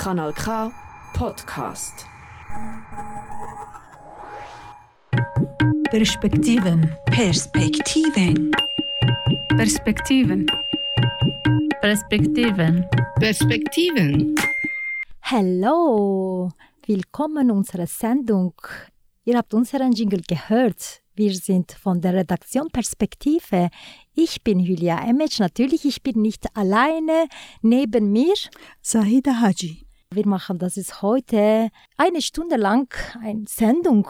Kanal K Podcast. Perspektiven. Perspektiven. Perspektiven. Perspektiven. Perspektiven. Hallo, willkommen in unserer Sendung. Ihr habt unseren Jingle gehört. Wir sind von der Redaktion Perspektive. Ich bin Julia Emec. Natürlich, ich bin nicht alleine. Neben mir Sahida Haji. Wir machen das ist heute eine Stunde lang eine Sendung.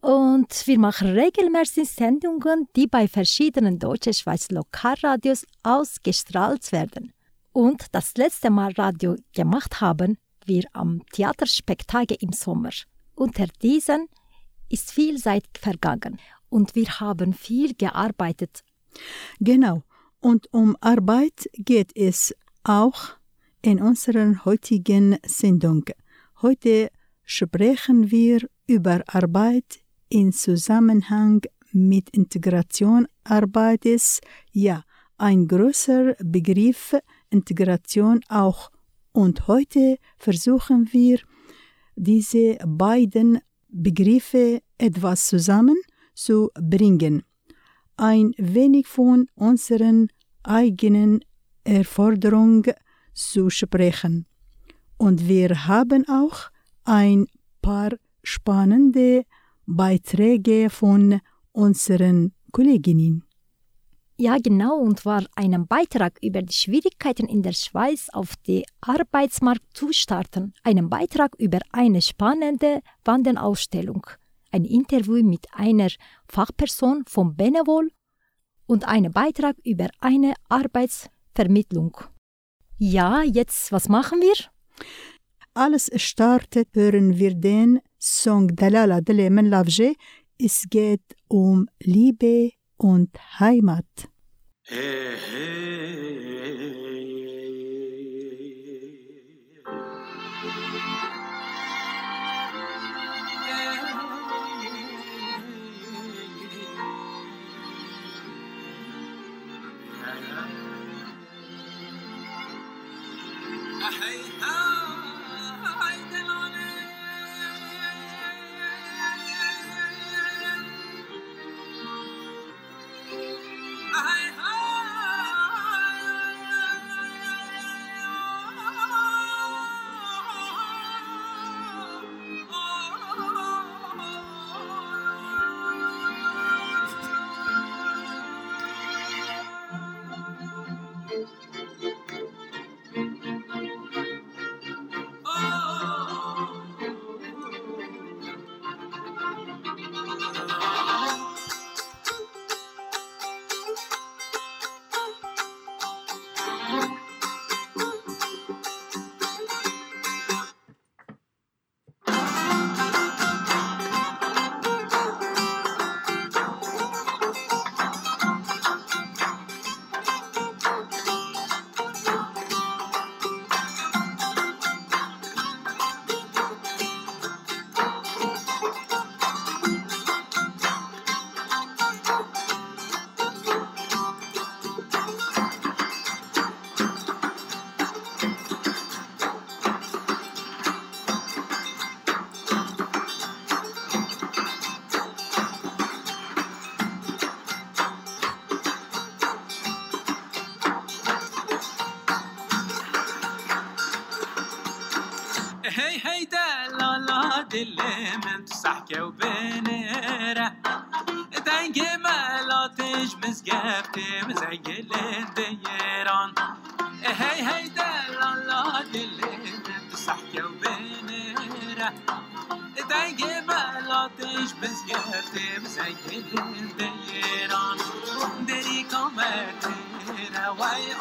Und wir machen regelmäßig Sendungen, die bei verschiedenen deutschen Schweiz Lokalradios ausgestrahlt werden. Und das letzte Mal Radio gemacht haben wir am Theaterspektakel im Sommer. Unter diesen ist viel Zeit vergangen und wir haben viel gearbeitet. Genau. Und um Arbeit geht es auch in unserer heutigen Sendung. Heute sprechen wir über Arbeit in Zusammenhang mit Integration Arbeites. Ja, ein größer Begriff Integration auch. Und heute versuchen wir, diese beiden Begriffe etwas zusammen zu bringen. Ein wenig von unseren eigenen Erforderungen zu sprechen. Und wir haben auch ein paar spannende Beiträge von unseren Kolleginnen. Ja, genau, und war einen Beitrag über die Schwierigkeiten in der Schweiz auf den Arbeitsmarkt zu starten. Einen Beitrag über eine spannende Wanderausstellung. Ein Interview mit einer Fachperson vom Benevol und einen Beitrag über eine Arbeitsvermittlung. Ja, jetzt, was machen wir? Alles startet, hören wir den Song Dalala Dele Men Lavje. Es geht um Liebe und Heimat. Hey, hey, هي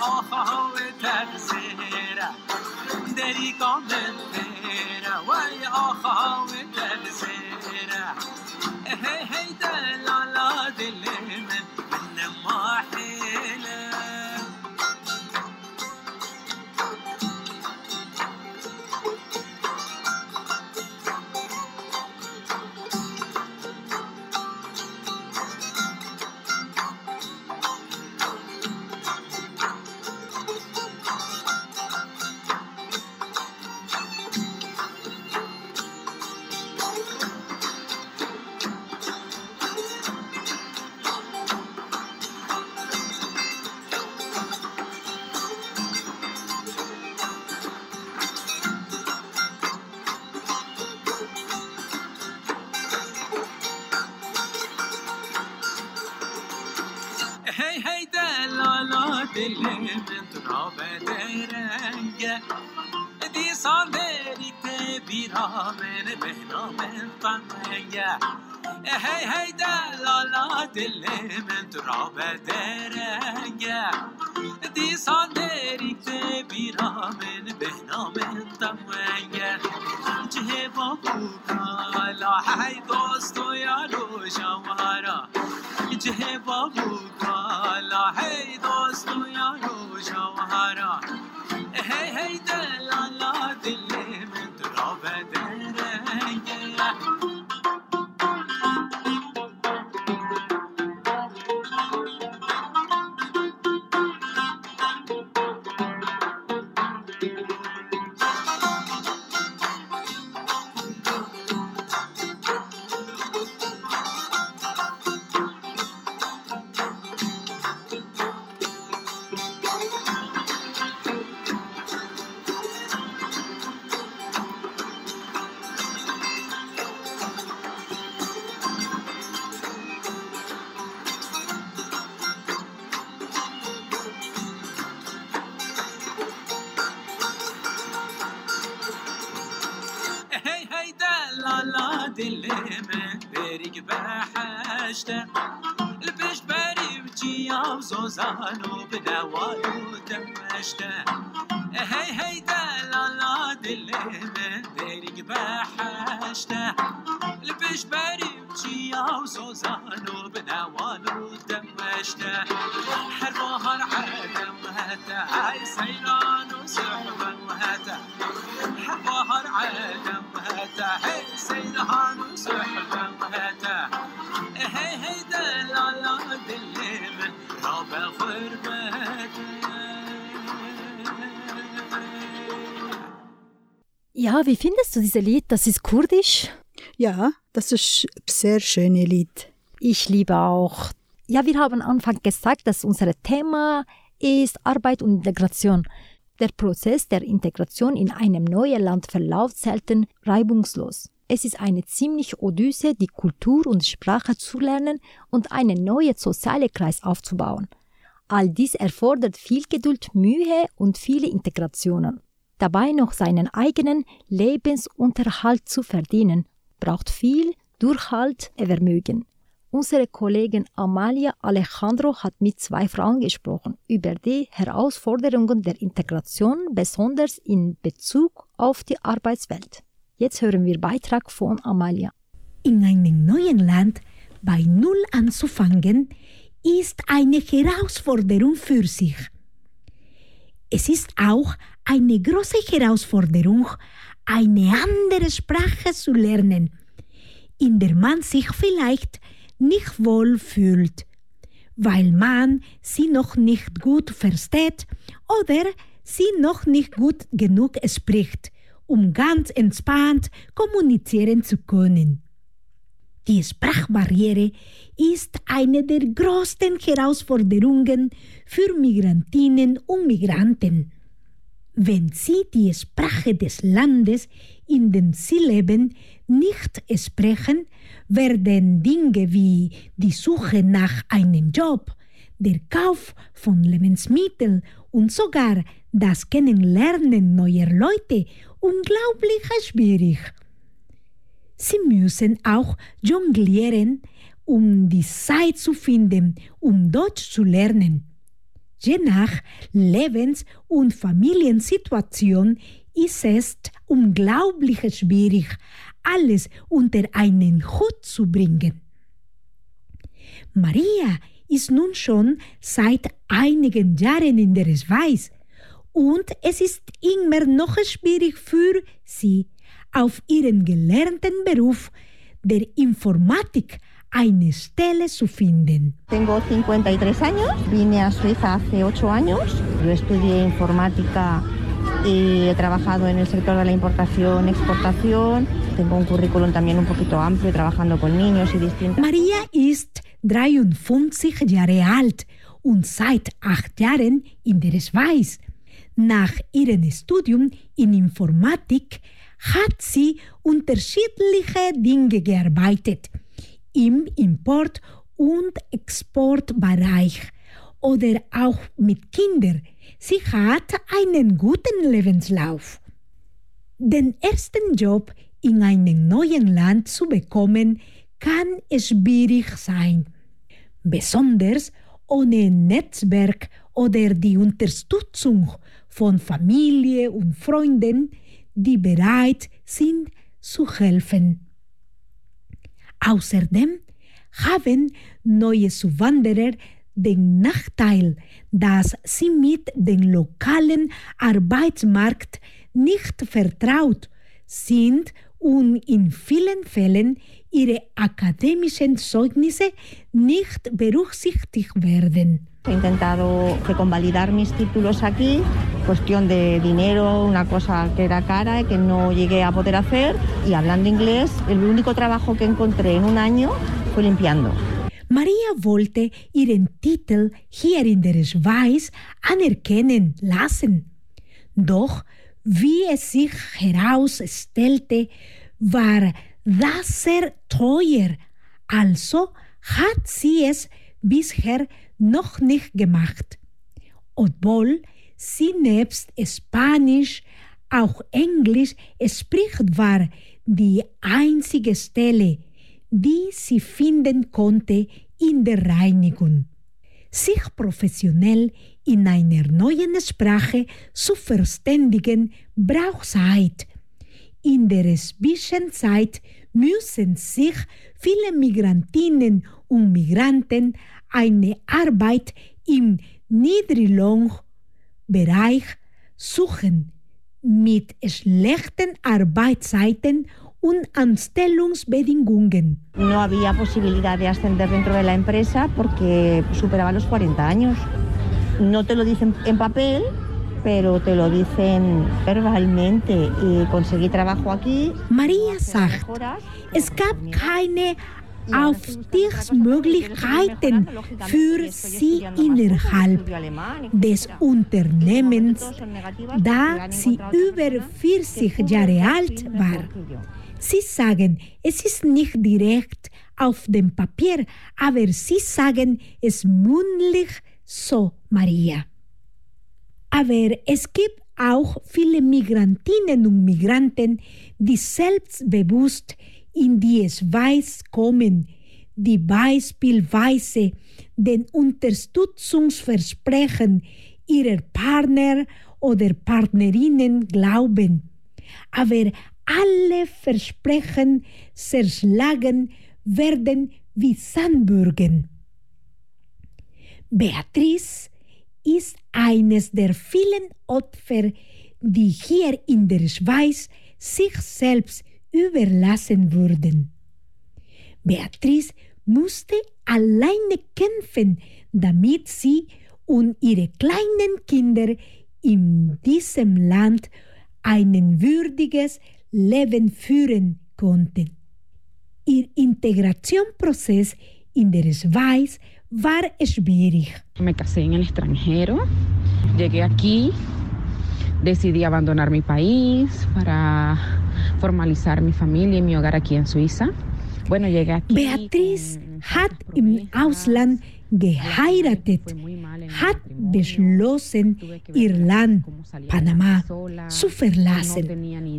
All it had to dilim beraber renge دیسان دریت بیرامن بهنامن تنگه هی هی دلالا من تو را به جه با بوکالا هی دوست و یالو جه با البيش باري وتشيا وزوزان وبنوال ودم اشتاح حروها العالم هتا هاي سيران وسحبا هتا حروها العالم هتا هاي سيران وسحبا هتا هاي هاي دلالا دليم رابع غربتي Ja, wie findest du diese Lied? Das ist kurdisch. Ja, das ist ein sehr schönes Lied. Ich liebe auch. Ja, wir haben am Anfang gesagt, dass unser Thema ist Arbeit und Integration. Der Prozess der Integration in einem neuen Land verläuft selten reibungslos. Es ist eine ziemlich Odyssee, die Kultur und Sprache zu lernen und einen neuen sozialen Kreis aufzubauen. All dies erfordert viel Geduld, Mühe und viele Integrationen. Dabei noch seinen eigenen Lebensunterhalt zu verdienen, braucht viel Durchhaltevermögen. Unsere Kollegin Amalia Alejandro hat mit zwei Frauen gesprochen über die Herausforderungen der Integration, besonders in Bezug auf die Arbeitswelt. Jetzt hören wir Beitrag von Amalia. In einem neuen Land bei Null anzufangen, ist eine Herausforderung für sich. Es ist auch eine große Herausforderung, eine andere Sprache zu lernen, in der man sich vielleicht nicht wohl fühlt, weil man sie noch nicht gut versteht oder sie noch nicht gut genug spricht, um ganz entspannt kommunizieren zu können. Die Sprachbarriere ist eine der größten Herausforderungen für Migrantinnen und Migranten. Wenn sie die Sprache des Landes, in dem sie leben, nicht sprechen, werden Dinge wie die Suche nach einem Job, der Kauf von Lebensmitteln und sogar das Kennenlernen neuer Leute unglaublich schwierig. Sie müssen auch jonglieren, um die Zeit zu finden, um Deutsch zu lernen. Je nach Lebens- und Familiensituation ist es unglaublich schwierig, alles unter einen Hut zu bringen. Maria ist nun schon seit einigen Jahren in der Schweiz und es ist immer noch schwierig für sie, auf ihren gelernten Beruf der Informatik eine Stelle zu finden. Tengo 53 años, vine a Suiza hace 8 años. Yo estudié informática y he trabajado en el sector de la importación, exportación. Tengo un currículum también un poquito amplio, trabajando con niños y distintas. Maria ist 53 Jahre alt und seit acht Jahren in der Schweiz. Nach ihrem Studium in Informatik hat sie unterschiedliche Dinge gearbeitet im Import- und Exportbereich oder auch mit Kindern. Sie hat einen guten Lebenslauf. Den ersten Job in einem neuen Land zu bekommen, kann schwierig sein. Besonders ohne Netzwerk oder die Unterstützung von Familie und Freunden, die bereit sind zu helfen. Außerdem haben neue Zuwanderer den Nachteil, dass sie mit dem lokalen Arbeitsmarkt nicht vertraut sind und in vielen Fällen ihre akademischen Zeugnisse nicht berücksichtigt werden. He intentado convalidar mis títulos aquí, cuestión de dinero, una cosa que era cara y que no llegué a poder hacer. Y hablando inglés, el único trabajo que encontré en un año fue limpiando. Maria wollte ihren Titel hier in der Schweiz anerkennen lassen. Doch wie es sich herausstellte, war das sehr teuer. Also hat sie es bisher noch nicht gemacht. Obwohl sie nebst Spanisch auch Englisch spricht, war die einzige Stelle, die sie finden konnte in der Reinigung. Sich professionell in einer neuen Sprache zu verständigen, braucht Zeit. In der Zwischenzeit müssen sich viele Migrantinnen und Migranten eine Arbeit im Niedriglohnbereich suchen mit schlechten Arbeitszeiten und Anstellungsbedingungen. No había posibilidad de ascender dentro de la empresa porque superaba los 40 años. No te lo dicen en papel, pero te lo dicen verbalmente. Y conseguí trabajo aquí. Maria sagt, es gab keine Aufstiegsmöglichkeiten für sie innerhalb des Unternehmens, da sie über 40 Jahre alt war. Sie sagen, es ist nicht direkt auf dem Papier, aber sie sagen es mündlich so, Maria. Aber es gibt auch viele Migrantinnen und Migranten, die selbstbewusst in die Schweiz kommen, die beispielsweise den Unterstützungsversprechen ihrer Partner oder Partnerinnen glauben. Aber alle Versprechen zerschlagen werden wie Sandbürgen. Beatrice ist eines der vielen Opfer, die hier in der Schweiz sich selbst überlassen wurden. Beatrice musste alleine kämpfen, damit sie und ihre kleinen Kinder in diesem Land ein würdiges Leben führen konnten. Ihr Integrationsprozess in der Schweiz war schwierig. Me casé en el extranjero, llegué aquí, decidí abandonar mi país para formalizar mi familia y mi hogar aquí en Suiza. Bueno, llegué aquí. Beatriz hat im Ausland geheiratet, hat beschlossen, ihr Land, Panama, zu verlassen,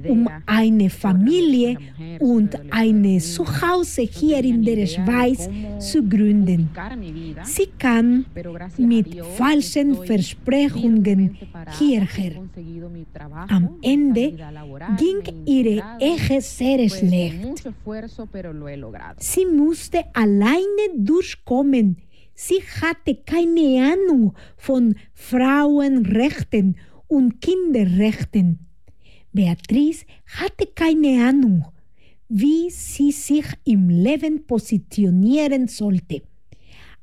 um eine Familie und ein Zuhause hier in der Schweiz zu gründen. Sie kam mit falschen Versprechungen hierher. Am Ende ging ihre Ehe sehr schlecht. Sie musste alleine durchkommen. Sie hatte keine Ahnung von Frauenrechten und Kinderrechten. Beatrice hatte keine Ahnung, wie sie sich im Leben positionieren sollte.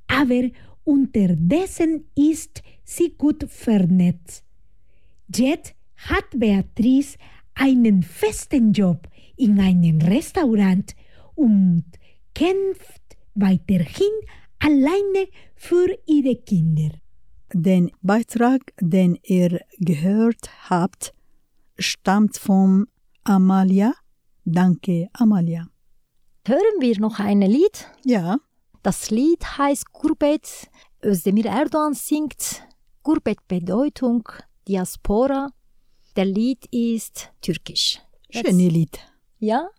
Aber unterdessen ist sie gut vernetzt. Jetzt hat Beatrice einen festen Job in einem Restaurant und kämpft weiterhin alleine für ihre Kinder. Den Beitrag, den ihr gehört habt, stammt von Amalia. Danke, Amalia. Hören wir noch ein Lied? Ja, Das Lied heißt Gurbet. Özdemir Erdogan singt Gurbet Bedeutung, Diaspora. Der Lied ist türkisch. Schöne Lied. Ja?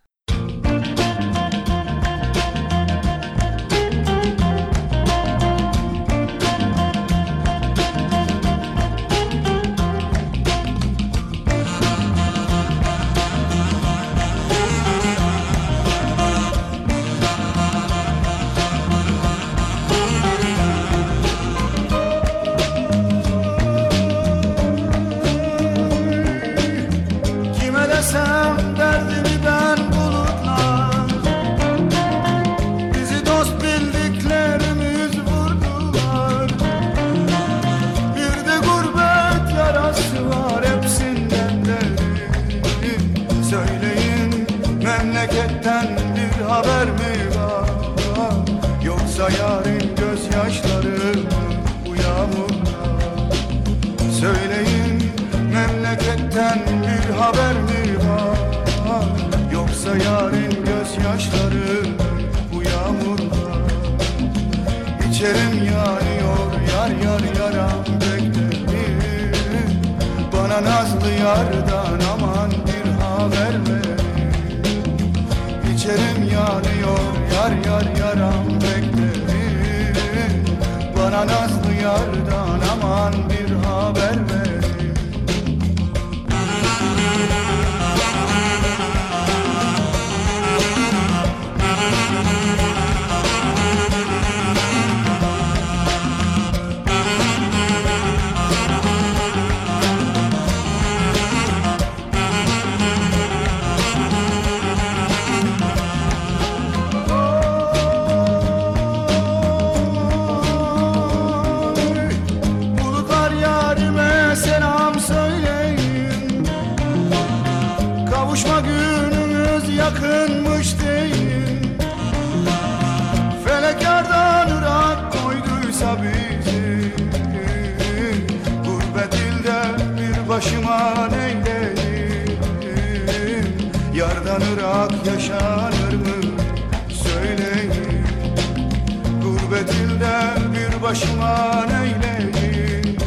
Bir başıma neyleyim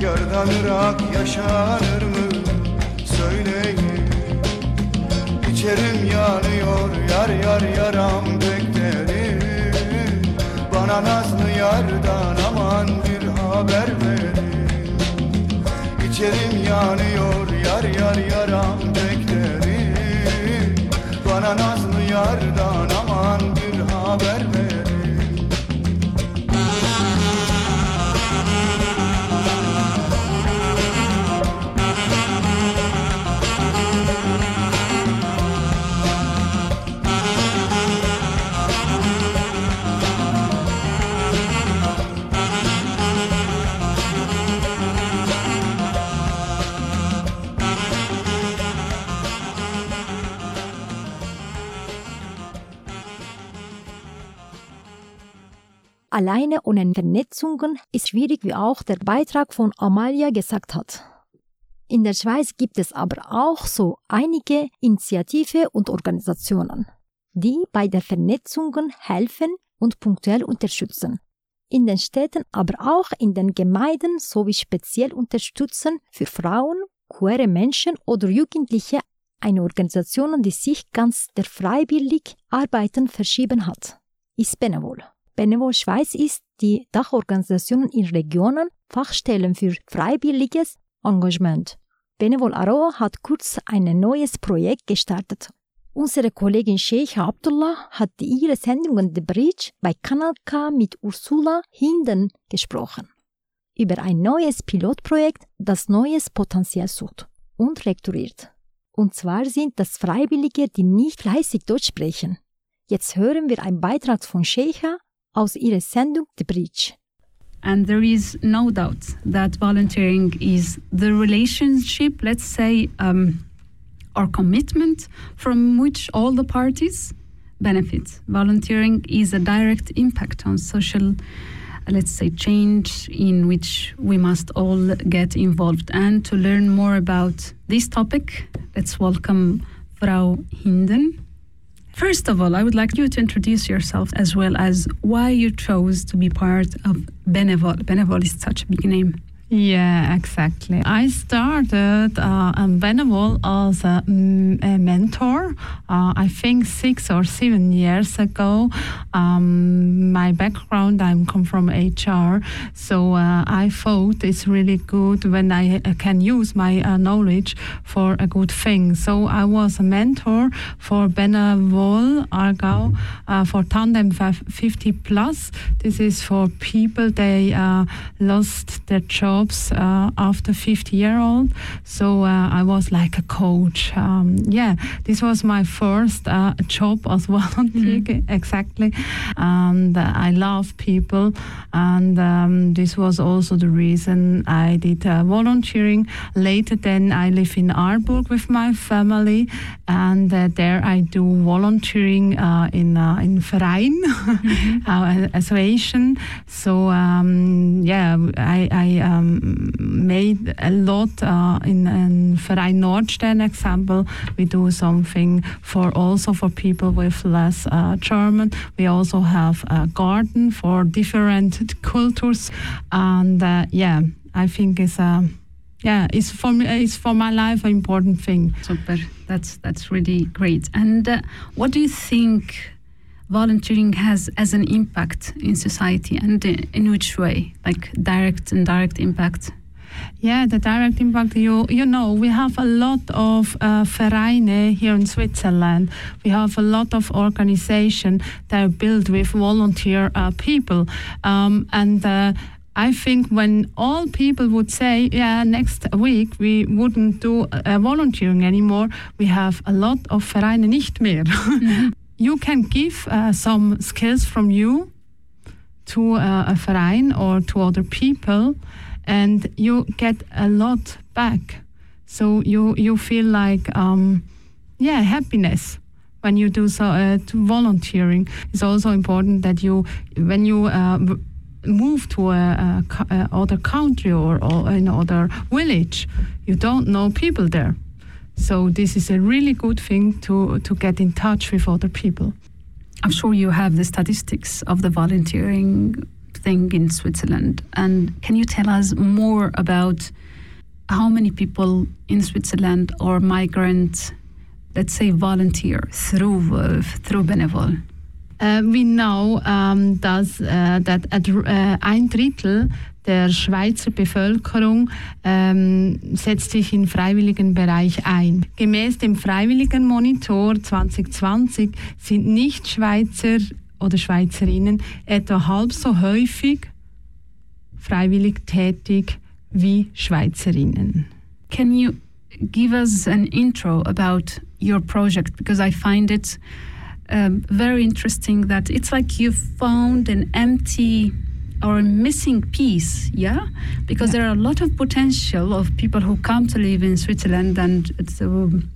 Yardan ırak yaşanır mı? Söyleyin. İçerim yanıyor yar yar yaram beklerim Bana nazlı yardan aman bir haber verin. İçerim yanıyor yar yar yaram beklerim Bana nazlı yardan aman bir haber verin Alleine ohne Vernetzungen ist schwierig, wie auch der Beitrag von Amalia gesagt hat. In der Schweiz gibt es aber auch so einige Initiative und Organisationen, die bei der Vernetzungen helfen und punktuell unterstützen. In den Städten, aber auch in den Gemeinden sowie speziell unterstützen für Frauen, queere Menschen oder Jugendliche eine Organisation, die sich ganz der freiwillig Arbeiten verschieben hat, ist Benevol. Benevol Schweiz ist die Dachorganisation in Regionen, Fachstellen für freiwilliges Engagement. Benevol Aroa hat kurz ein neues Projekt gestartet. Unsere Kollegin Sheikh Abdullah hat ihre Sendungen The Bridge bei Kanal K mit Ursula Hinden gesprochen. Über ein neues Pilotprojekt, das neues Potenzial sucht und lektoriert. Und zwar sind das Freiwillige, die nicht fleißig Deutsch sprechen. Jetzt hören wir einen Beitrag von Sheikha aus ihrer Sendung The Bridge. And there is no doubt that volunteering is the relationship, let's say, um, or commitment from which all the parties benefit. Volunteering is a direct impact on social, let's say, change in which we must all get involved. And to learn more about this topic, let's welcome Frau Hinden. First of all, I would like you to introduce yourself as well as why you chose to be part of Benevol. Benevol is such a big name. Yeah, exactly. I started uh, Benevol as a, mm, a mentor, uh, I think six or seven years ago. Um, my background, I come from HR, so uh, I thought it's really good when I uh, can use my uh, knowledge for a good thing. So I was a mentor for Benevol Argau uh, for Tandem 50 Plus. This is for people, they lost their jobs uh, after 50 year old. So uh, I was like a coach. Um, yeah, this was my first uh, job as volunteer, exactly. And uh, I love people. And um, this was also the reason I did uh, volunteering. Later, then I live in Aarburg with my family. And uh, there I do volunteering in, in Verein, mm-hmm. association. So um, yeah, I, I um, made a lot uh, in, in Verein Nordstern example. We do something for also for people with less uh, German. We also have a garden for different cultures, and uh, yeah, I think it's a yeah, it's for me, it's for my life an important thing. Super, that's that's really great. And uh, what do you think? Volunteering has as an impact in society and in which way like direct and direct impact yeah, the direct impact. You you know, we have a lot of uh, Vereine here in Switzerland. We have a lot of organization that are built with volunteer uh, people, um, and. Uh, I think when all people would say, yeah, next week we wouldn't do uh, volunteering anymore, we have a lot of Vereine nicht mehr. Mm-hmm. you can give uh, some skills from you to uh, a Verein or to other people, and you get a lot back. So you you feel like um, yeah happiness when you do so. Uh, to volunteering It's also important that you when you uh, move to a, a, a, other country or, or another village, you don't know people there. So this is a really good thing to, to get in touch with other people. I'm sure you have the statistics of the volunteering thing in Switzerland. And can you tell us more about how many people in Switzerland or migrants, let's say, volunteer through uh, through Benevol? Uh, we know um, dass, uh, that at, uh, ein Drittel der Schweizer Bevölkerung ähm, setzt sich im freiwilligen Bereich ein. Gemäß dem Freiwilligen Monitor 2020 sind Nicht-Schweizer oder Schweizerinnen etwa halb so häufig freiwillig tätig wie Schweizerinnen. Can you give us an intro about your project because I find it um, very interesting that it's like you found an empty or a missing piece, yeah? Because yeah. there are a lot of potential of people who come to live in Switzerland and it's um,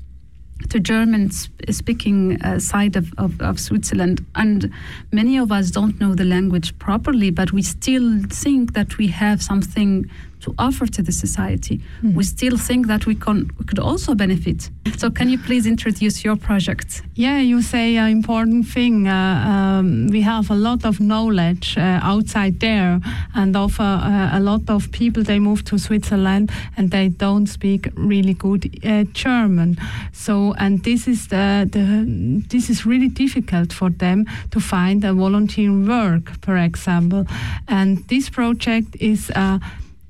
to German speaking uh, side of, of, of, Switzerland. And many of us don't know the language properly, but we still think that we have something to offer to the society. Mm. We still think that we, can, we could also benefit. So, can you please introduce your project? Yeah, you say an important thing. Uh, um, we have a lot of knowledge uh, outside there, and of uh, a lot of people they move to Switzerland and they don't speak really good uh, German. So, and this is the, the this is really difficult for them to find a volunteer work, for example. And this project is uh,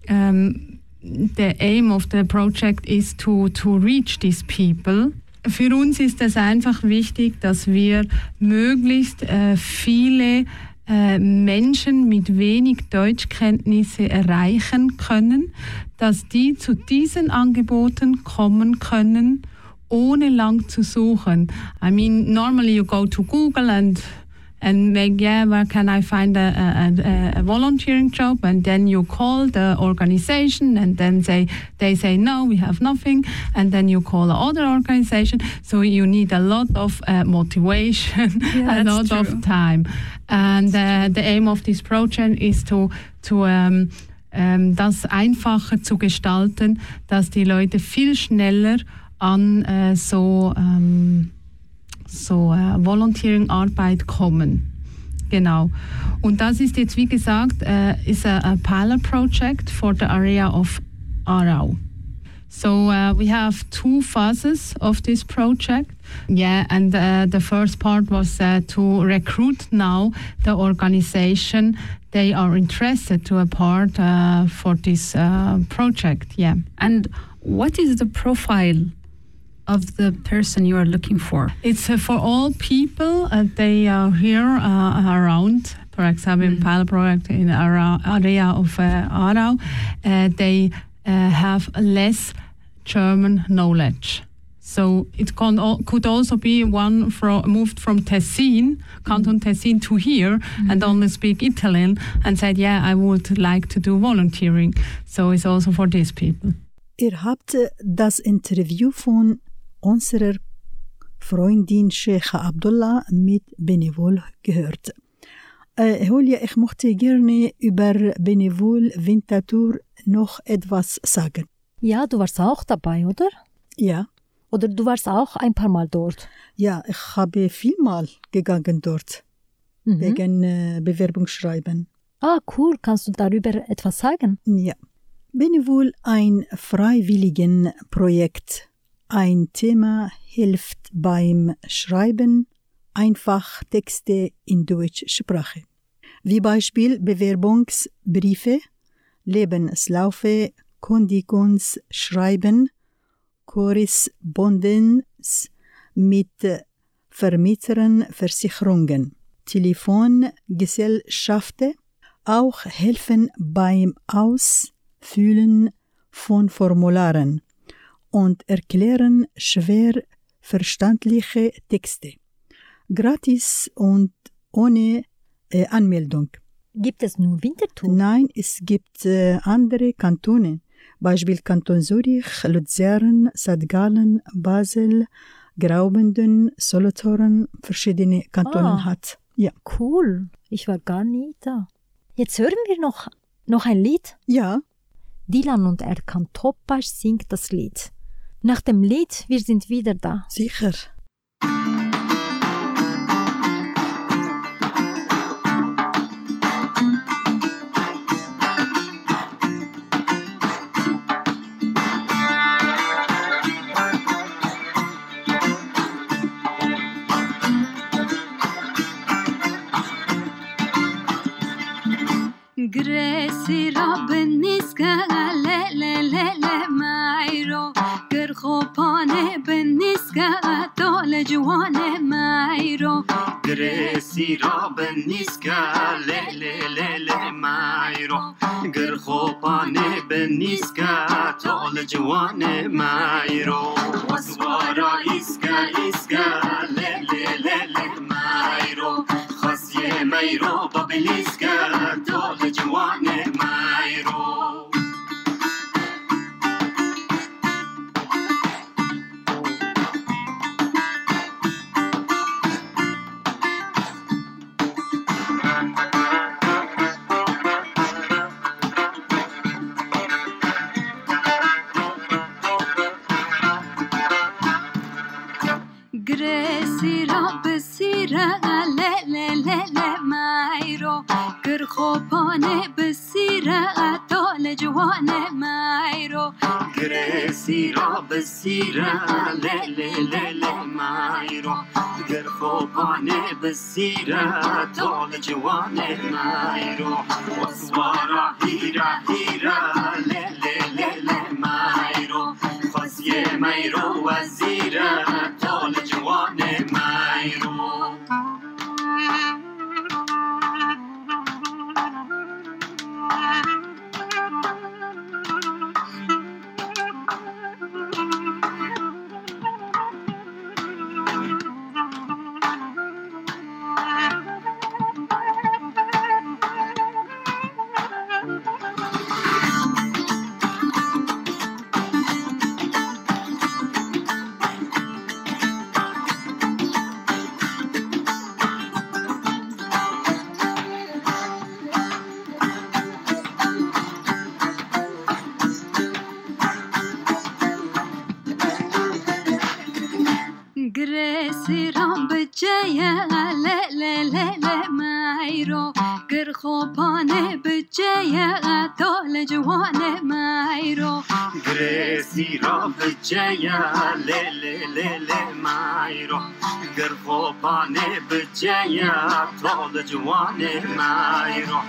um, the aim of the project is to, to reach these people. Für uns ist es einfach wichtig, dass wir möglichst äh, viele äh, Menschen mit wenig Deutschkenntnisse erreichen können, dass die zu diesen Angeboten kommen können, ohne lang zu suchen. I mean, normally you go to Google and and make, yeah, where can I find a, a, a, volunteering job? And then you call the organization and then say, they say, no, we have nothing. And then you call other organization. So you need a lot of uh, motivation, yeah, a lot true. of time. And uh, the aim of this project is to, to um, um, das einfacher zu gestalten, dass die Leute viel schneller an uh, so um, so äh, Volunteering-Arbeit kommen. Genau. Und das ist jetzt, wie gesagt, äh, ist a, a pilot project for the area of Aarau. So uh, we have two phases of this project. Yeah, and uh, the first part was uh, to recruit now the organization they are interested to a part uh, for this uh, project. Yeah. And what is the profile of the person you are looking for? It's uh, for all people. Uh, they are here uh, around. For example, in pilot project in our area of uh, Aarau, uh, they uh, have less German knowledge. So it can al- could also be one from, moved from Tessin, Canton Tessin, to here and only speak Italian and said, yeah, I would like to do volunteering. So it's also for these people. Ihr habt das Interview von unserer Freundin Sheikh Abdullah mit Benevol gehört. Äh, Julia, ich möchte gerne über Benevol Winterthur noch etwas sagen. Ja, du warst auch dabei, oder? Ja, Oder du warst auch ein paar Mal dort. ja, ich habe vielmal gegangen dort Mhm. wegen äh, Bewerbungsschreiben. Ah, cool. Kannst du darüber etwas sagen? Ja. Benevol ein Freiwilligenprojekt. Ein Thema hilft beim Schreiben einfach Texte in Deutschsprache. Wie Beispiel Bewerbungsbriefe, Lebenslaufe, Kündigungsschreiben, Korrespondenz mit Vermietern, Versicherungen, Telefongesellschaften, auch helfen beim Ausfüllen von Formularen und erklären schwer verständliche Texte. Gratis und ohne äh, Anmeldung. Gibt es nur Winterthur? Nein, es gibt äh, andere Kantone. Beispiel Kanton Zürich, Luzern, St. Gallen, Basel, Graubünden, Solothurn, verschiedene Kantone Ah. hat. Ja. Cool. Ich war gar nie da. Jetzt hören wir noch, noch ein Lied. Ja. Dilan und Erkan Topbaş singt das Lied nach dem Lied Wir sind wieder da. Sicher. Gresi Robin niska le le le le نسكاتو لجوانه مايرو درسي رابا نسكا ليلي ليلي مايرو قر خوباني بنسكا تو لجوانه مايرو وسوارا اسكا اسكا ليلي ليلي مايرو خسيه مايرو بابلسكا تو لجوانه به سیره له له له مایرو گر خوپانه به سیره دال جوانه مایرو گرسی را به سیره له له له له مایرو گر خوبانه به سیره تول جوان مایرو وسوارا هیرا هیرا له له له له مایرو خاصیه مایرو وزیره تول جوان Thank you. بجايا لا لا لا لا ما عيرو قر خوبانه بجايا تو لجوانه ما عيرو قريسي را بجايا لا لا لا لا ما عيرو خوبانه به جیا طول جوان مایرو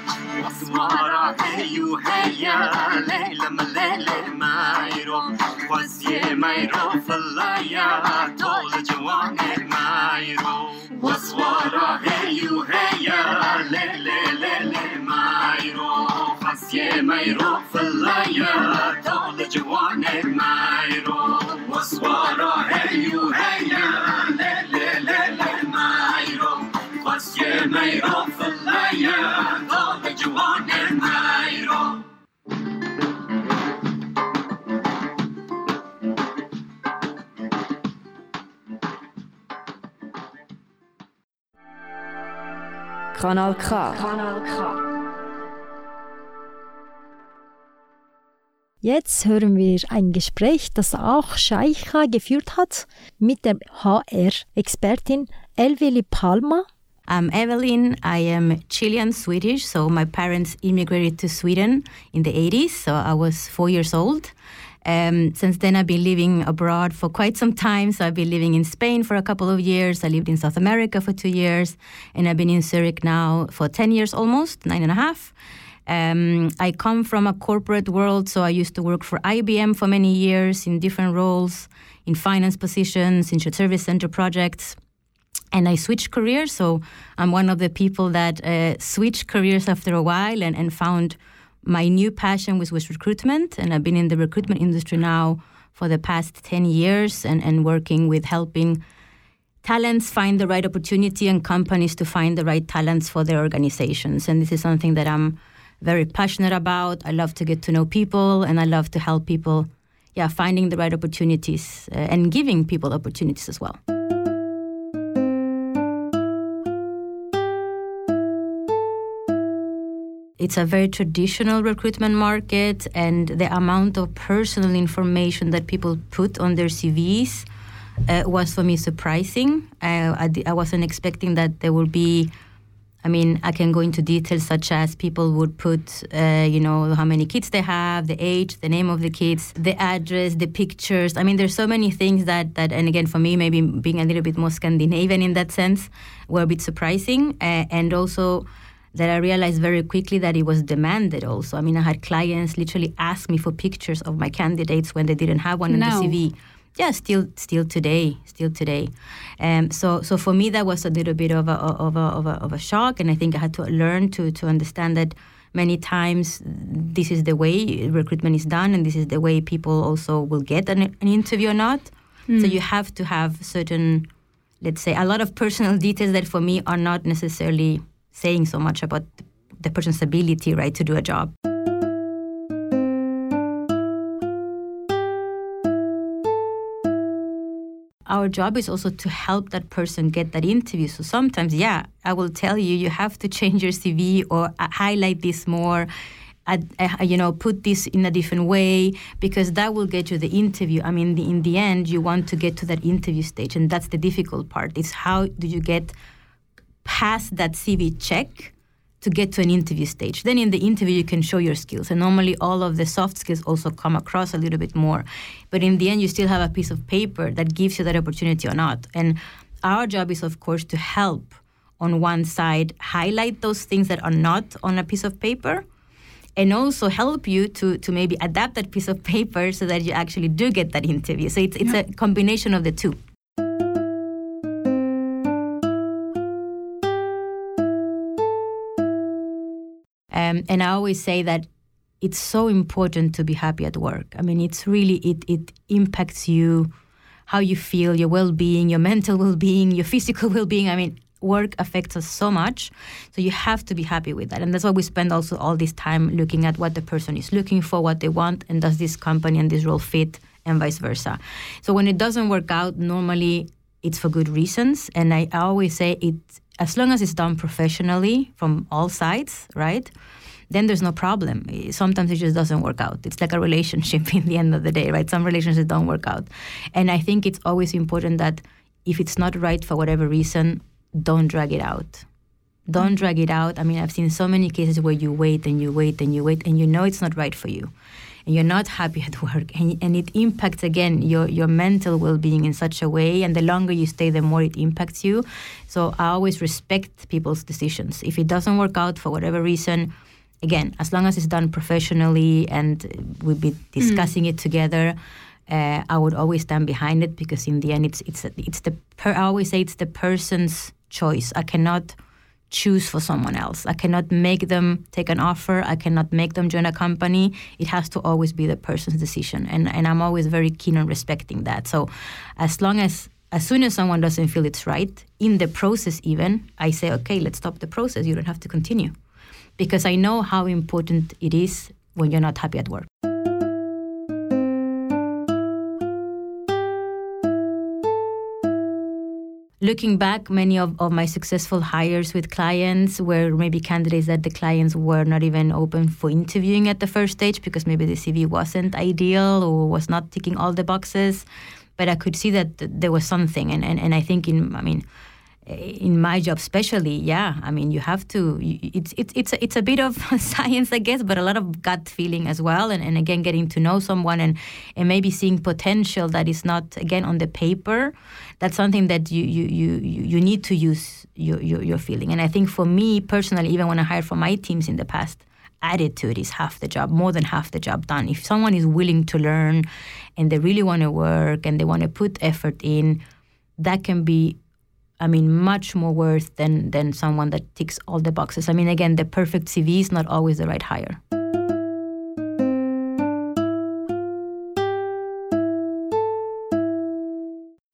وسوارا هیو هیا لیلم لیلی مایرو وزی مایرو فلایا طول جوان مایرو وسوارا هیو هیا لیلی لیلی مایرو وزی مایرو فلایا طول جوان مایرو وسوارا هیو هیا لیلی لیلی مایرو Kanal K. Kanal K. Jetzt hören wir ein Gespräch, das auch Scheicha geführt hat mit der HR-Expertin Elveli Palma I'm Evelyn. I am Chilean Swedish, so my parents immigrated to Sweden in the 80s, so I was four years old. Um, since then, I've been living abroad for quite some time. So I've been living in Spain for a couple of years. I lived in South America for two years, and I've been in Zurich now for 10 years almost, nine and a half. Um, I come from a corporate world, so I used to work for IBM for many years in different roles, in finance positions, in service center projects. And I switched careers, so I'm one of the people that uh, switched careers after a while and, and found my new passion was, was recruitment. And I've been in the recruitment industry now for the past 10 years and, and working with helping talents find the right opportunity and companies to find the right talents for their organizations. And this is something that I'm very passionate about. I love to get to know people and I love to help people, yeah, finding the right opportunities uh, and giving people opportunities as well. It's a very traditional recruitment market, and the amount of personal information that people put on their CVs uh, was for me surprising. Uh, I, I wasn't expecting that there would be I mean, I can go into details such as people would put, uh, you know, how many kids they have, the age, the name of the kids, the address, the pictures. I mean, there's so many things that, that and again, for me, maybe being a little bit more Scandinavian in that sense, were a bit surprising. Uh, and also that I realized very quickly that it was demanded also. I mean, I had clients literally ask me for pictures of my candidates when they didn't have one in No. the CV yeah, still, still today, still today. Um, so, so for me, that was a little bit of a, of a, of a, of a shock, and I think I had to learn to to understand that many times this is the way recruitment is done, and this is the way people also will get an, an interview or not. So Mm. you have to have certain, let's say, a lot of personal details that for me are not necessarily saying so much about the person's ability, right, to do a job. our job is also to help that person get that interview. So sometimes, yeah, I will tell you, you have to change your CV or uh, highlight this more. uh, you know, put this in a different way because that will get you the interview. I mean, the, in the end, you want to get to that interview stage, and that's the difficult part. Is how do you get past that CV check to get to an interview stage. Then in the interview, you can show your skills. And normally, all of the soft skills also come across a little bit more. But in the end, you still have a piece of paper that gives you that opportunity or not. And our job is, of course, to help on one side highlight those things that are not on a piece of paper. And also help you to, to maybe adapt that piece of paper so that you actually do get that interview. So it's, it's a combination of the two. Um, and I always say that it's so important to be happy at work. I mean, it's really it it impacts you, how you feel, your well-being, your mental well-being, your physical well-being. I mean, work affects us so much, so you have to be happy with that. And that's why we spend also all this time looking at what the person is looking for, what they want, and does this company and this role fit, and vice versa. So when it doesn't work out, normally it's for good reasons. And I, I always say it as long as it's done professionally from all sides, right? Then there's no problem. Sometimes it just doesn't work out. It's like a relationship in the end of the day, right? Some relationships don't work out. And I think it's always important that if it's not right for whatever reason, don't drag it out. Don't drag it out. I mean, I've seen so many cases where you wait and you wait and you wait and you know it's not right for you. And you're not happy at work. And, and it impacts, again, your, your mental well being in such a way. And the longer you stay, the more it impacts you. So I always respect people's decisions. If it doesn't work out for whatever reason, again, as long as it's done professionally and we'll be discussing it together, uh, I would always stand behind it because in the end, it's it's it's the per, I always say it's the person's choice. I cannot choose for someone else. I cannot make them take an offer. I cannot make them join a company. It has to always be the person's decision, and and I'm always very keen on respecting that. So, as long as as soon as someone doesn't feel it's right in the process, even I say, okay, let's stop the process. You don't have to continue, because I know how important it is when you're not happy at work. Looking back, many of, of my successful hires with clients were maybe candidates that the clients were not even open for interviewing at the first stage because maybe the CV wasn't ideal or was not ticking all the boxes. But I could see that th- there was something, and, and, and I think in I mean in my job especially yeah i mean you have to it's it's it's a, it's a bit of science i guess but a lot of gut feeling as well and, and again getting to know someone and and maybe seeing potential that is not again on the paper that's something that you you you you need to use your, your your feeling and i think for me personally even when i hired for my teams in the past attitude is half the job, more than half the job done. If someone is willing to learn and they really want to work and they want to put effort in, that can be I mean, much more worth than than someone that ticks all the boxes. I mean, again, the perfect CV is not always the right hire.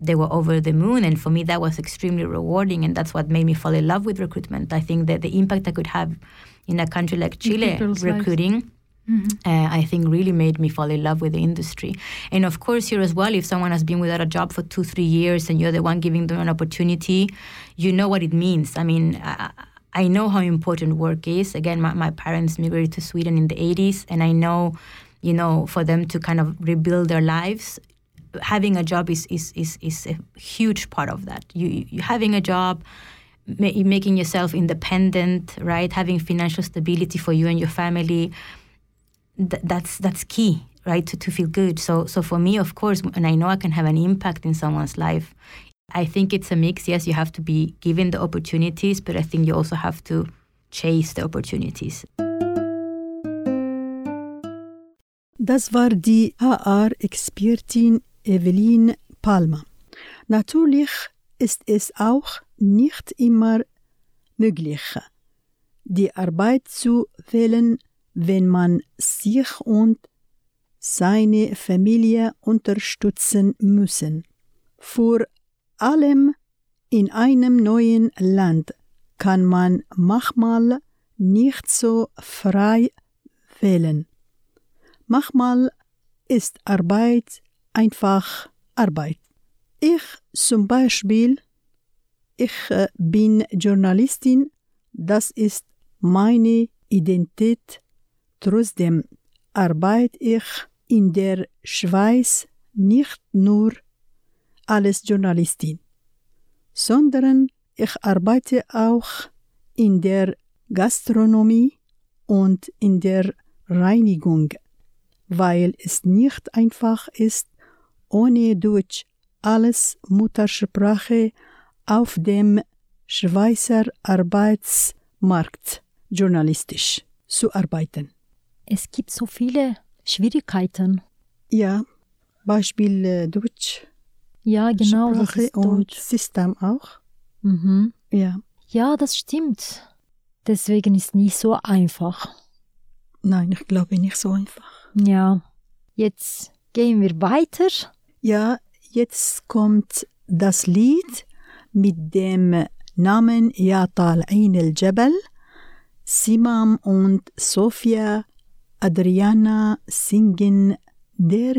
They were over the moon, and for me, that was extremely rewarding, and that's what made me fall in love with recruitment. I think that the impact I could have in a country like Chile recruiting. lives. Recruiting uh, I think really made me fall in love with the industry. And of course, here as well, if someone has been without a job for two, three years and you're the one giving them an opportunity, you know what it means. I mean, I, I know how important work is. Again, my, my parents migrated to Sweden in the 80s, and I know, you know, for them to kind of rebuild their lives, having a job is, is, is, is a huge part of that. You, you having a job, ma- making yourself independent, right? Having financial stability for you and your family th- that's that's key right to, to feel good. So so for me of course and i know i can have an impact in someone's life i think it's a mix. Yes you have to be given the opportunities but i think you also have to chase the opportunities. Das war die HR-Expertin Evelyn Palmer. Natürlich ist es auch nicht immer möglich, die Arbeit zu wählen, wenn man sich und seine Familie unterstützen müssen. Vor allem in einem neuen Land kann man manchmal nicht so frei wählen. Manchmal ist Arbeit einfach Arbeit. Ich zum Beispiel, ich äh, bin Journalistin, das ist meine Identität. Trotzdem arbeite ich in der Schweiz nicht nur als Journalistin, sondern ich arbeite auch in der Gastronomie und in der Reinigung, weil es nicht einfach ist, ohne Deutsch als Muttersprache auf dem Schweizer Arbeitsmarkt journalistisch zu arbeiten. Es gibt so viele Schwierigkeiten. Ja, Beispiel äh, Deutsch. Ja, genau, Sprache und Deutsch. System auch. Mhm. Ja. Ja, das stimmt. Deswegen ist nicht so einfach. Nein, ich glaube nicht so einfach. Ja. Jetzt gehen wir weiter. Ja, jetzt kommt das Lied mit dem Namen Ja Tal'in al-Jabal. Simam und Sofia Adriana singen der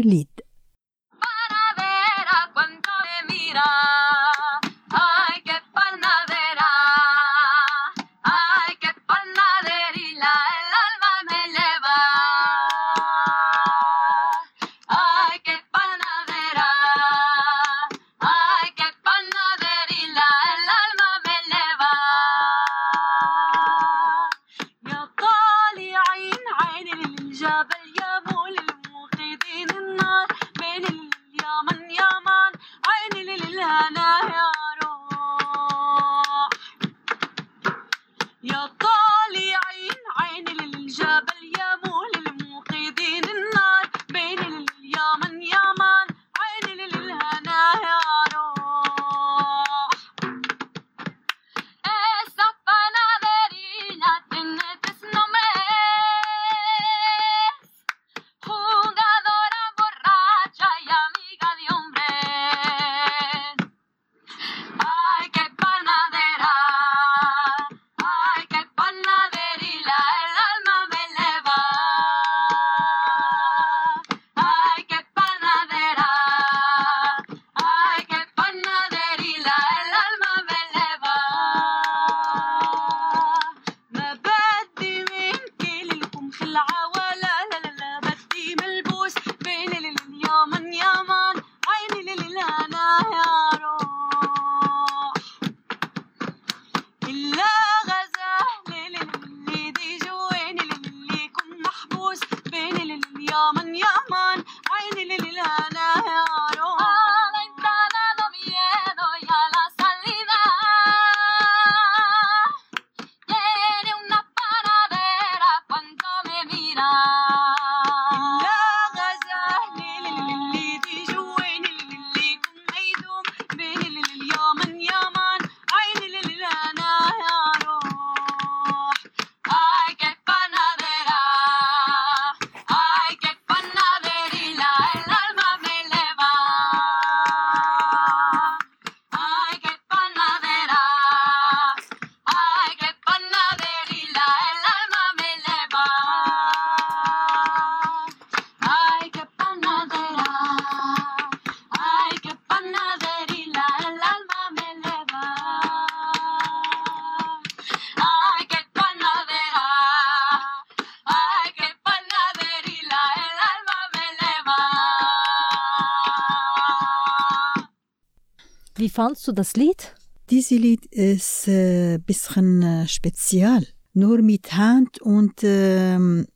Wie fandst du das Lied? Dieses Lied ist ein äh, bisschen äh, speziell. Nur mit Hand und ähm,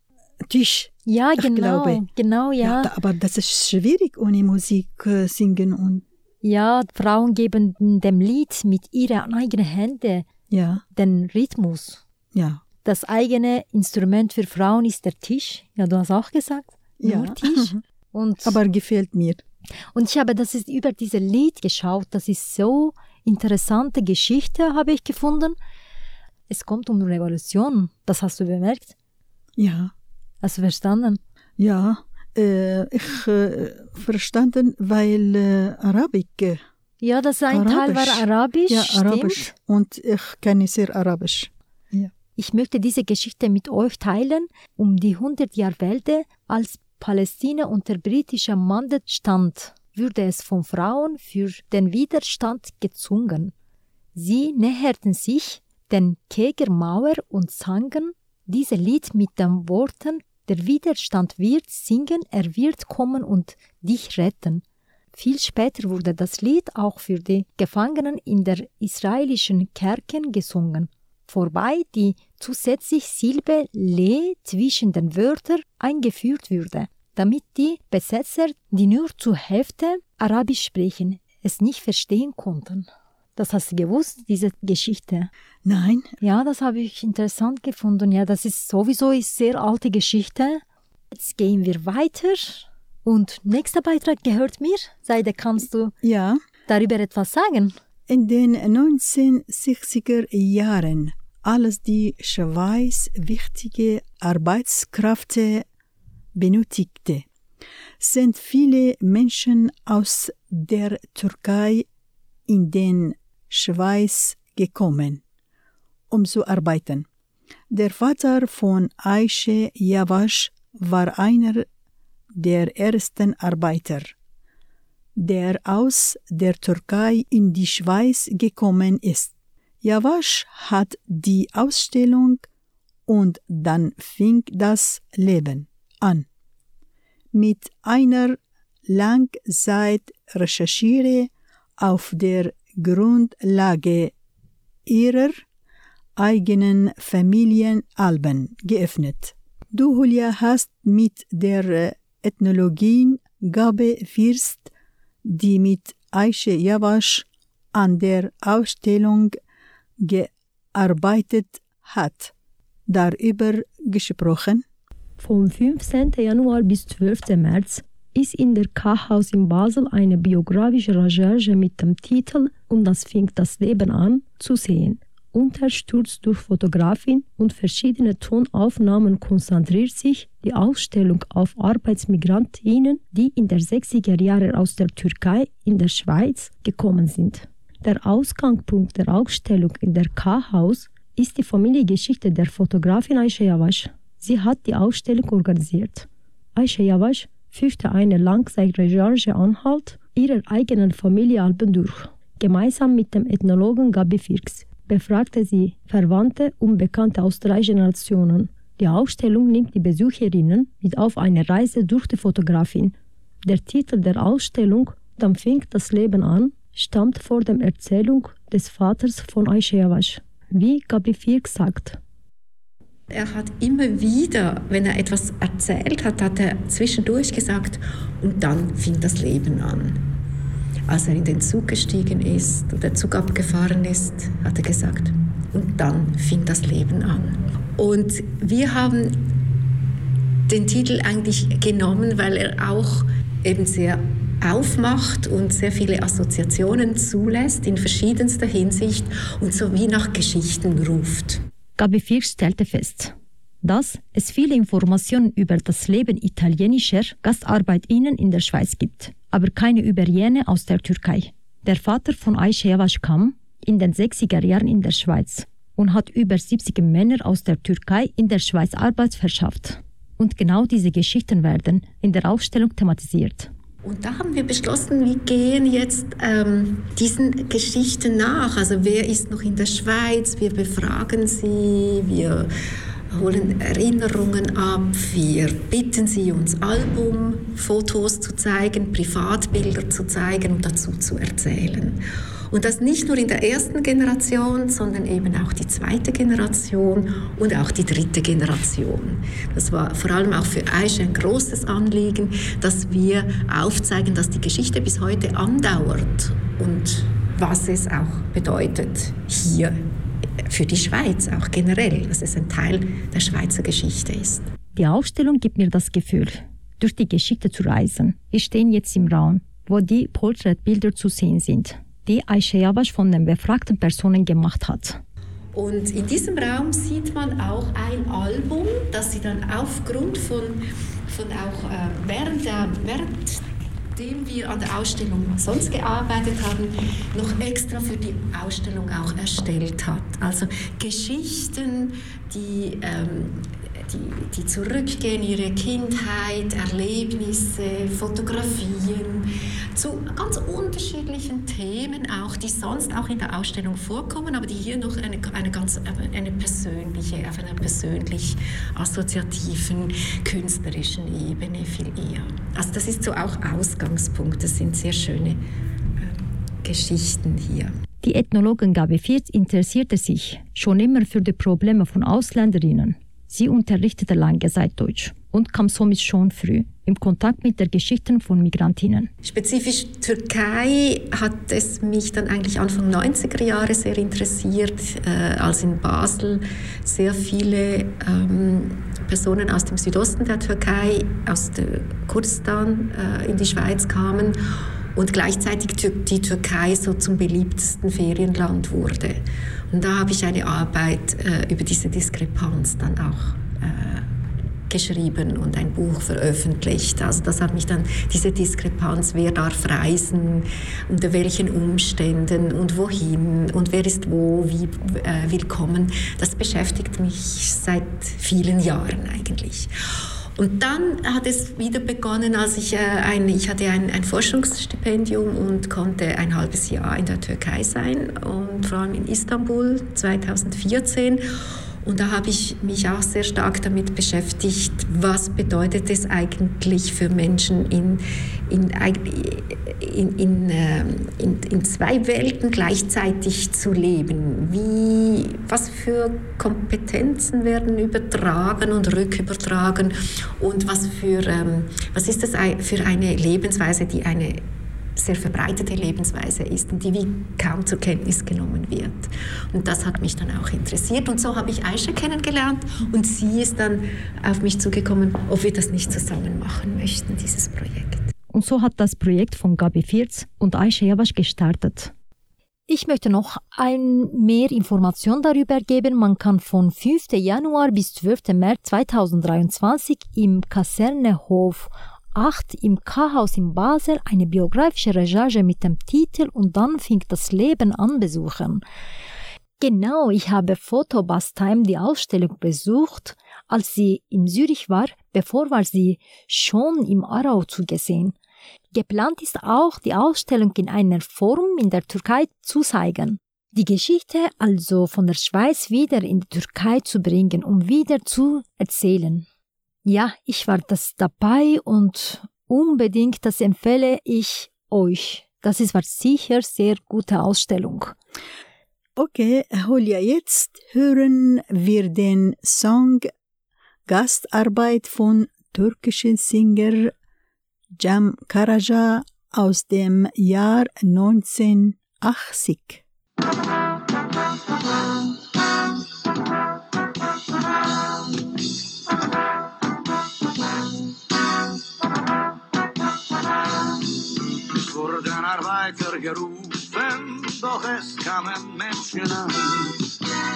Tisch. Ja, ich genau, glaube. genau, ja. da, aber das ist schwierig ohne Musik äh, singen und Ja, Frauen geben dem Lied mit ihren eigenen Händen ja, den Rhythmus. ja. Das eigene Instrument für Frauen ist der Tisch. Ja, du hast auch gesagt. Ja. Nur Tisch. Und, Aber gefällt mir. Und ich habe das ist über dieses Lied geschaut. Das ist so interessante Geschichte, habe ich gefunden. Es kommt um Revolution. Das hast du bemerkt? Ja, Hast du verstanden? ja. Äh, ich äh, verstanden, weil äh, Arabik. Äh, Ja, das ein Teil war Arabisch. Ja, stimmt. Arabisch. Und ich kenne sehr Arabisch. Ich möchte diese Geschichte mit euch teilen, um die 100 Jahre Wende, als Palästina unter britischer Macht stand, wurde es von Frauen für den Widerstand gezwungen. Sie näherten sich den Kegermauer und sangen diese Lied mit den Worten Der Widerstand wird singen, er wird kommen und dich retten. Viel später wurde das Lied auch für die Gefangenen in der israelischen Kerken gesungen vorbei die zusätzlich Silbe Le zwischen den Wörtern eingeführt würde, damit die Besetzer, die nur zur Hälfte Arabisch sprechen, es nicht verstehen konnten. Das hast du gewusst, diese Geschichte? Nein. Ja, das habe ich interessant gefunden. Ja, das ist sowieso eine sehr alte Geschichte. Jetzt gehen wir weiter. Und nächster Beitrag gehört mir. Seide, kannst du Ja. darüber etwas sagen? In den 1960er Jahren, als die Schweiz wichtige Arbeitskräfte benötigte, sind viele Menschen aus der Türkei in den Schweiz gekommen, um zu arbeiten. Der Vater von Aische Yavaş war einer der ersten Arbeiter der aus der Türkei in die Schweiz gekommen ist. Yavaş hat die Ausstellung und dann fing das Leben an. Mit einer Langzeitrecherchiere auf der Grundlage ihrer eigenen Familienalben geöffnet. Du, Julia, hast mit der äh, Ethnologin Gabe Fürst die mit Aische Yavaş an der Ausstellung gearbeitet hat, darüber gesprochen. Vom 15. Januar bis 12. März ist in der K-Haus in Basel eine biografische Recherche mit dem Titel Und das fing das Leben an zu sehen. Unterstützt durch Fotografin und verschiedene Tonaufnahmen konzentriert sich die Ausstellung auf Arbeitsmigrantinnen, die in der 60er Jahre aus der Türkei in der Schweiz gekommen sind. Der Ausgangspunkt der Ausstellung in der K-Haus ist die Familiengeschichte der Fotografin Ayşe Yavaş. Sie hat die Ausstellung organisiert. Ayşe Yavaş führte eine Langzeitrecherche Anhalt ihrer eigenen Familienalben durch. Gemeinsam mit dem Ethnologen Gabi Firks befragte sie Verwandte und Bekannte aus drei Generationen. Die Ausstellung nimmt die Besucherinnen mit auf eine Reise durch die Fotografin. Der Titel der Ausstellung Dann fing das Leben an stammt vor der Erzählung des Vaters von Yavaş. Wie Gabi Firk sagt, Er hat immer wieder, wenn er etwas erzählt hat, hat er zwischendurch gesagt, und dann fing das Leben an. Als er in den Zug gestiegen ist und der Zug abgefahren ist, hat er gesagt, und dann fing das Leben an. Und wir haben den Titel eigentlich genommen, weil er auch eben sehr aufmacht und sehr viele Assoziationen zulässt in verschiedenster Hinsicht und so wie nach Geschichten ruft. Gabi Firk stellte fest, dass es viele Informationen über das Leben italienischer GastarbeiterInnen in der Schweiz gibt, aber keine über jene aus der Türkei. Der Vater von Ayşe Yavaş kam in den 60er Jahren in der Schweiz und hat über 70 Männer aus der Türkei in der Schweiz Arbeit verschafft. Und genau diese Geschichten werden in der Ausstellung thematisiert. Und da haben wir beschlossen, wir gehen jetzt ähm, diesen Geschichten nach. Also wer ist noch in der Schweiz? Wir befragen sie, wir holen Erinnerungen ab, wir bitten sie, uns Albumfotos zu zeigen, Privatbilder zu zeigen und dazu zu erzählen. Und das nicht nur in der ersten Generation, sondern eben auch die zweite Generation und auch die dritte Generation. Das war vor allem auch für Aisha ein großes Anliegen, dass wir aufzeigen, dass die Geschichte bis heute andauert und was es auch bedeutet hier für die Schweiz, auch generell, dass es ein Teil der Schweizer Geschichte ist. Die Ausstellung gibt mir das Gefühl, durch die Geschichte zu reisen. Wir stehen jetzt im Raum, wo die Porträtbilder zu sehen sind die Aisha Yabash von den befragten Personen gemacht hat. Und in diesem Raum sieht man auch ein Album, das sie dann aufgrund von, von auch äh, während, der, währenddem wir an der Ausstellung sonst gearbeitet haben, noch extra für die Ausstellung auch erstellt hat. Also Geschichten, die ähm, die, die zurückgehen, ihre Kindheit, Erlebnisse, Fotografien zu ganz unterschiedlichen Themen auch, die sonst auch in der Ausstellung vorkommen, aber die hier noch eine, eine ganz eine persönliche, auf einer persönlich assoziativen, künstlerischen Ebene viel eher. Also das ist so auch Ausgangspunkt, das sind sehr schöne äh, Geschichten hier. Die Ethnologin Gabi Firth interessierte sich schon immer für die Probleme von Ausländerinnen. Sie unterrichtete lange Zeit Deutsch und kam somit schon früh im Kontakt mit der Geschichte von Migrantinnen. Spezifisch Türkei hat es mich dann eigentlich Anfang 90er Jahre sehr interessiert, äh, als in Basel sehr viele ähm, Personen aus dem Südosten der Türkei, aus der Kurdistan äh, in die Schweiz kamen und gleichzeitig die Türkei so zum beliebtesten Ferienland wurde. Und da habe ich eine Arbeit äh, über diese Diskrepanz dann auch äh, geschrieben und ein Buch veröffentlicht. Also das hat mich dann, diese Diskrepanz, wer darf reisen, unter welchen Umständen und wohin und wer ist wo, wie äh, willkommen, das beschäftigt mich seit vielen Jahren eigentlich. Und dann hat es wieder begonnen, als ich äh, ein, ich hatte ein, ein Forschungsstipendium und konnte ein halbes Jahr in der Türkei sein und vor allem in Istanbul 2014. Und da habe ich mich auch sehr stark damit beschäftigt, was bedeutet es eigentlich für Menschen in, in, in, ähm, in, in zwei Welten gleichzeitig zu leben. Wie, was für Kompetenzen werden übertragen und rückübertragen und was, für, ähm, was ist das für eine Lebensweise, die eine sehr verbreitete Lebensweise ist und die wie kaum zur Kenntnis genommen wird. Und das hat mich dann auch interessiert. Und so habe ich Aisha kennengelernt und sie ist dann auf mich zugekommen, ob wir das nicht zusammen machen möchten, dieses Projekt. Und so hat das Projekt von Gabi Firz und Aisha Yabash gestartet. Ich möchte noch ein mehr Informationen darüber geben. Man kann von 5. Januar bis 12. März 2023 im Kasernehof 2008 im K-Haus in Basel eine biografische Recherche mit dem Titel Und dann fing das Leben an besuchen. Genau, ich habe Fotobastime die Ausstellung besucht, als sie in Zürich war, bevor war sie schon im Arau zugesehen. Geplant ist auch, die Ausstellung in einer Form in der Türkei zu zeigen. Die Geschichte also von der Schweiz wieder in die Türkei zu bringen, um wieder zu erzählen. Ja, ich war das dabei und unbedingt das empfehle ich euch. Das ist war sicher sehr gute Ausstellung. Okay, Julia, jetzt hören wir den Song Gastarbeit von türkischen Singer Cem Karaca aus dem Jahr 1980. gerufen, doch es kamen Menschen an.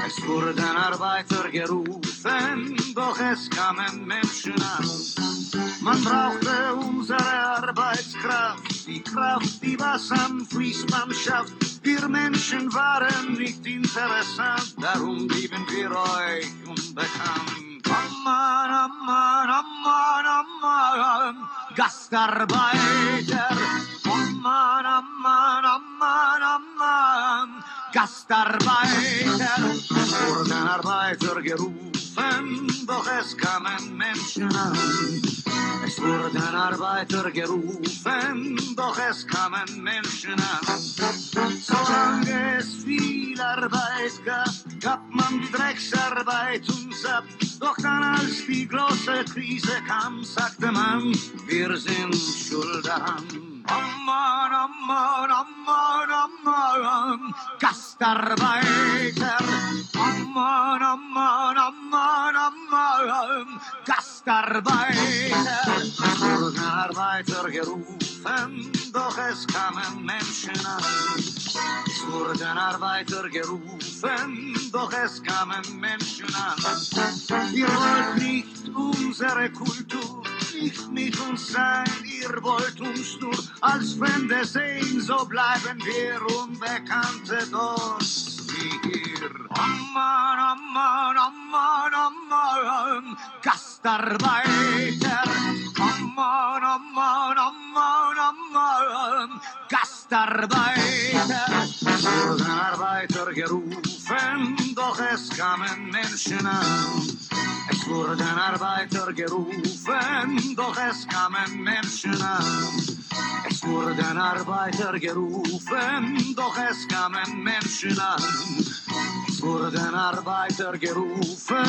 Es wurden Arbeiter gerufen, doch es kamen Menschen an. Man brauchte unsere Arbeitskraft, die Kraft, die was am Fließband schafft. Wir Menschen waren nicht interessant, darum blieben wir euch unbekannt. Amman, Amman, Amman, Amman, Gastarbeiter. Amman, Amman, Amman, Amman, Gastarbeiter. Wurden Arbeiter gerufen, es kamen Menschen an. Es wurden Arbeiter gerufen, doch es kamen Menschen an. Solange es viel Arbeit gab, gab man die Drecksarbeit uns ab. Doch dann, als die große Krise kam, sagte man, wir sind schuld daran. Amman, Gastarbeiter. Amman, Amman, Amman, Amman, Gastarbeiter. Es wurden Arbeiter gerufen, doch es kamen Menschen an. Es wurden Arbeiter gerufen, doch es kamen Menschen an. Ihr wollt nicht unsere Kultur, nicht mit uns sein, ihr wollt uns nur als Fremde sehen, so bleiben wir Unbekannte dort wie ihr. Amman, Amman, Amman, Amman, Gastarbeiter. Amman, Amman, Amman, Amman, Gastarbeiter. Wurden Arbeiter gerufen, doch es kamen Menschen an. Es wurden Arbeiter gerufen, doch es kamen Menschen an. Es wurden Arbeiter gerufen, doch es kamen Menschen an. Es wurden Arbeiter gerufen.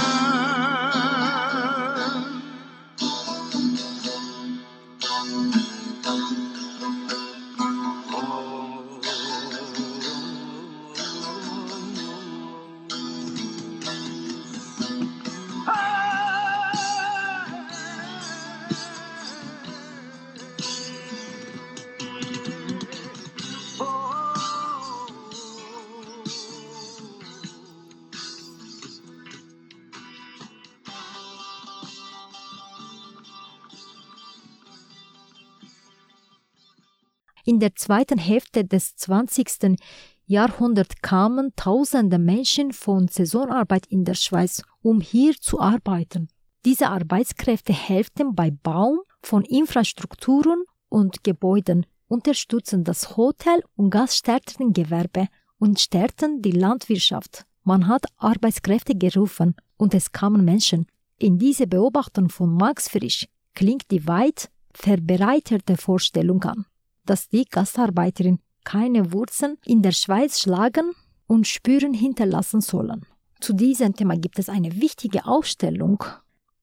In der zweiten Hälfte des 20. Jahrhunderts kamen tausende Menschen von Saisonarbeit in der Schweiz, um hier zu arbeiten. Diese Arbeitskräfte helften bei Bau von Infrastrukturen und Gebäuden, unterstützten das Hotel- und Gaststättengewerbe und stärkten die Landwirtschaft. Man hat Arbeitskräfte gerufen und es kamen Menschen. In diese Beobachtung von Max Frisch klingt die weit verbreiterte Vorstellung an dass die Gastarbeiterin keine Wurzeln in der Schweiz schlagen und Spuren hinterlassen sollen. Zu diesem Thema gibt es eine wichtige Ausstellung.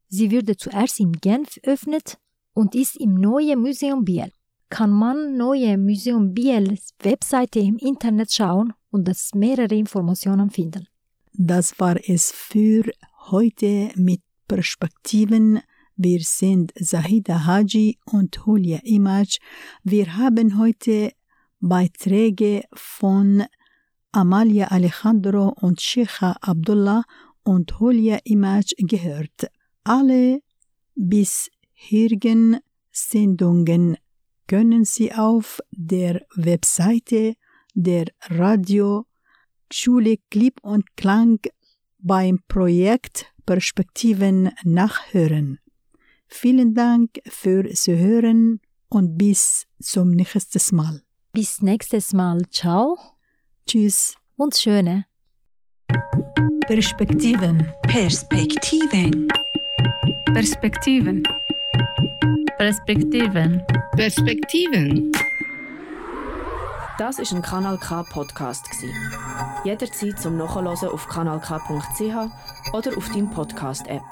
Sie wurde zuerst in Genf eröffnet und ist im Neue Museum Biel. Kann man Neue Museum Biels Webseite im Internet schauen und es mehrere Informationen finden. Das war es für heute mit Perspektiven wir sind Zahida Haji und Julia Image. Wir haben heute Beiträge von Amalia Alejandro und Sheikha Abdullah und Julia Image gehört. Alle bisherigen Sendungen können Sie auf der Webseite der Radio Schule Clip und Klang beim Projekt Perspektiven nachhören. Vielen Dank fürs Hören und bis zum nächsten Mal. Bis nächstes Mal. Ciao. Tschüss. Und schöne. Perspektiven. Perspektiven. Perspektiven. Perspektiven. Perspektiven. Das ist ein Kanal K Podcast Jederzeit zum Nachhören auf kanalk.ch oder auf deinem Podcast App.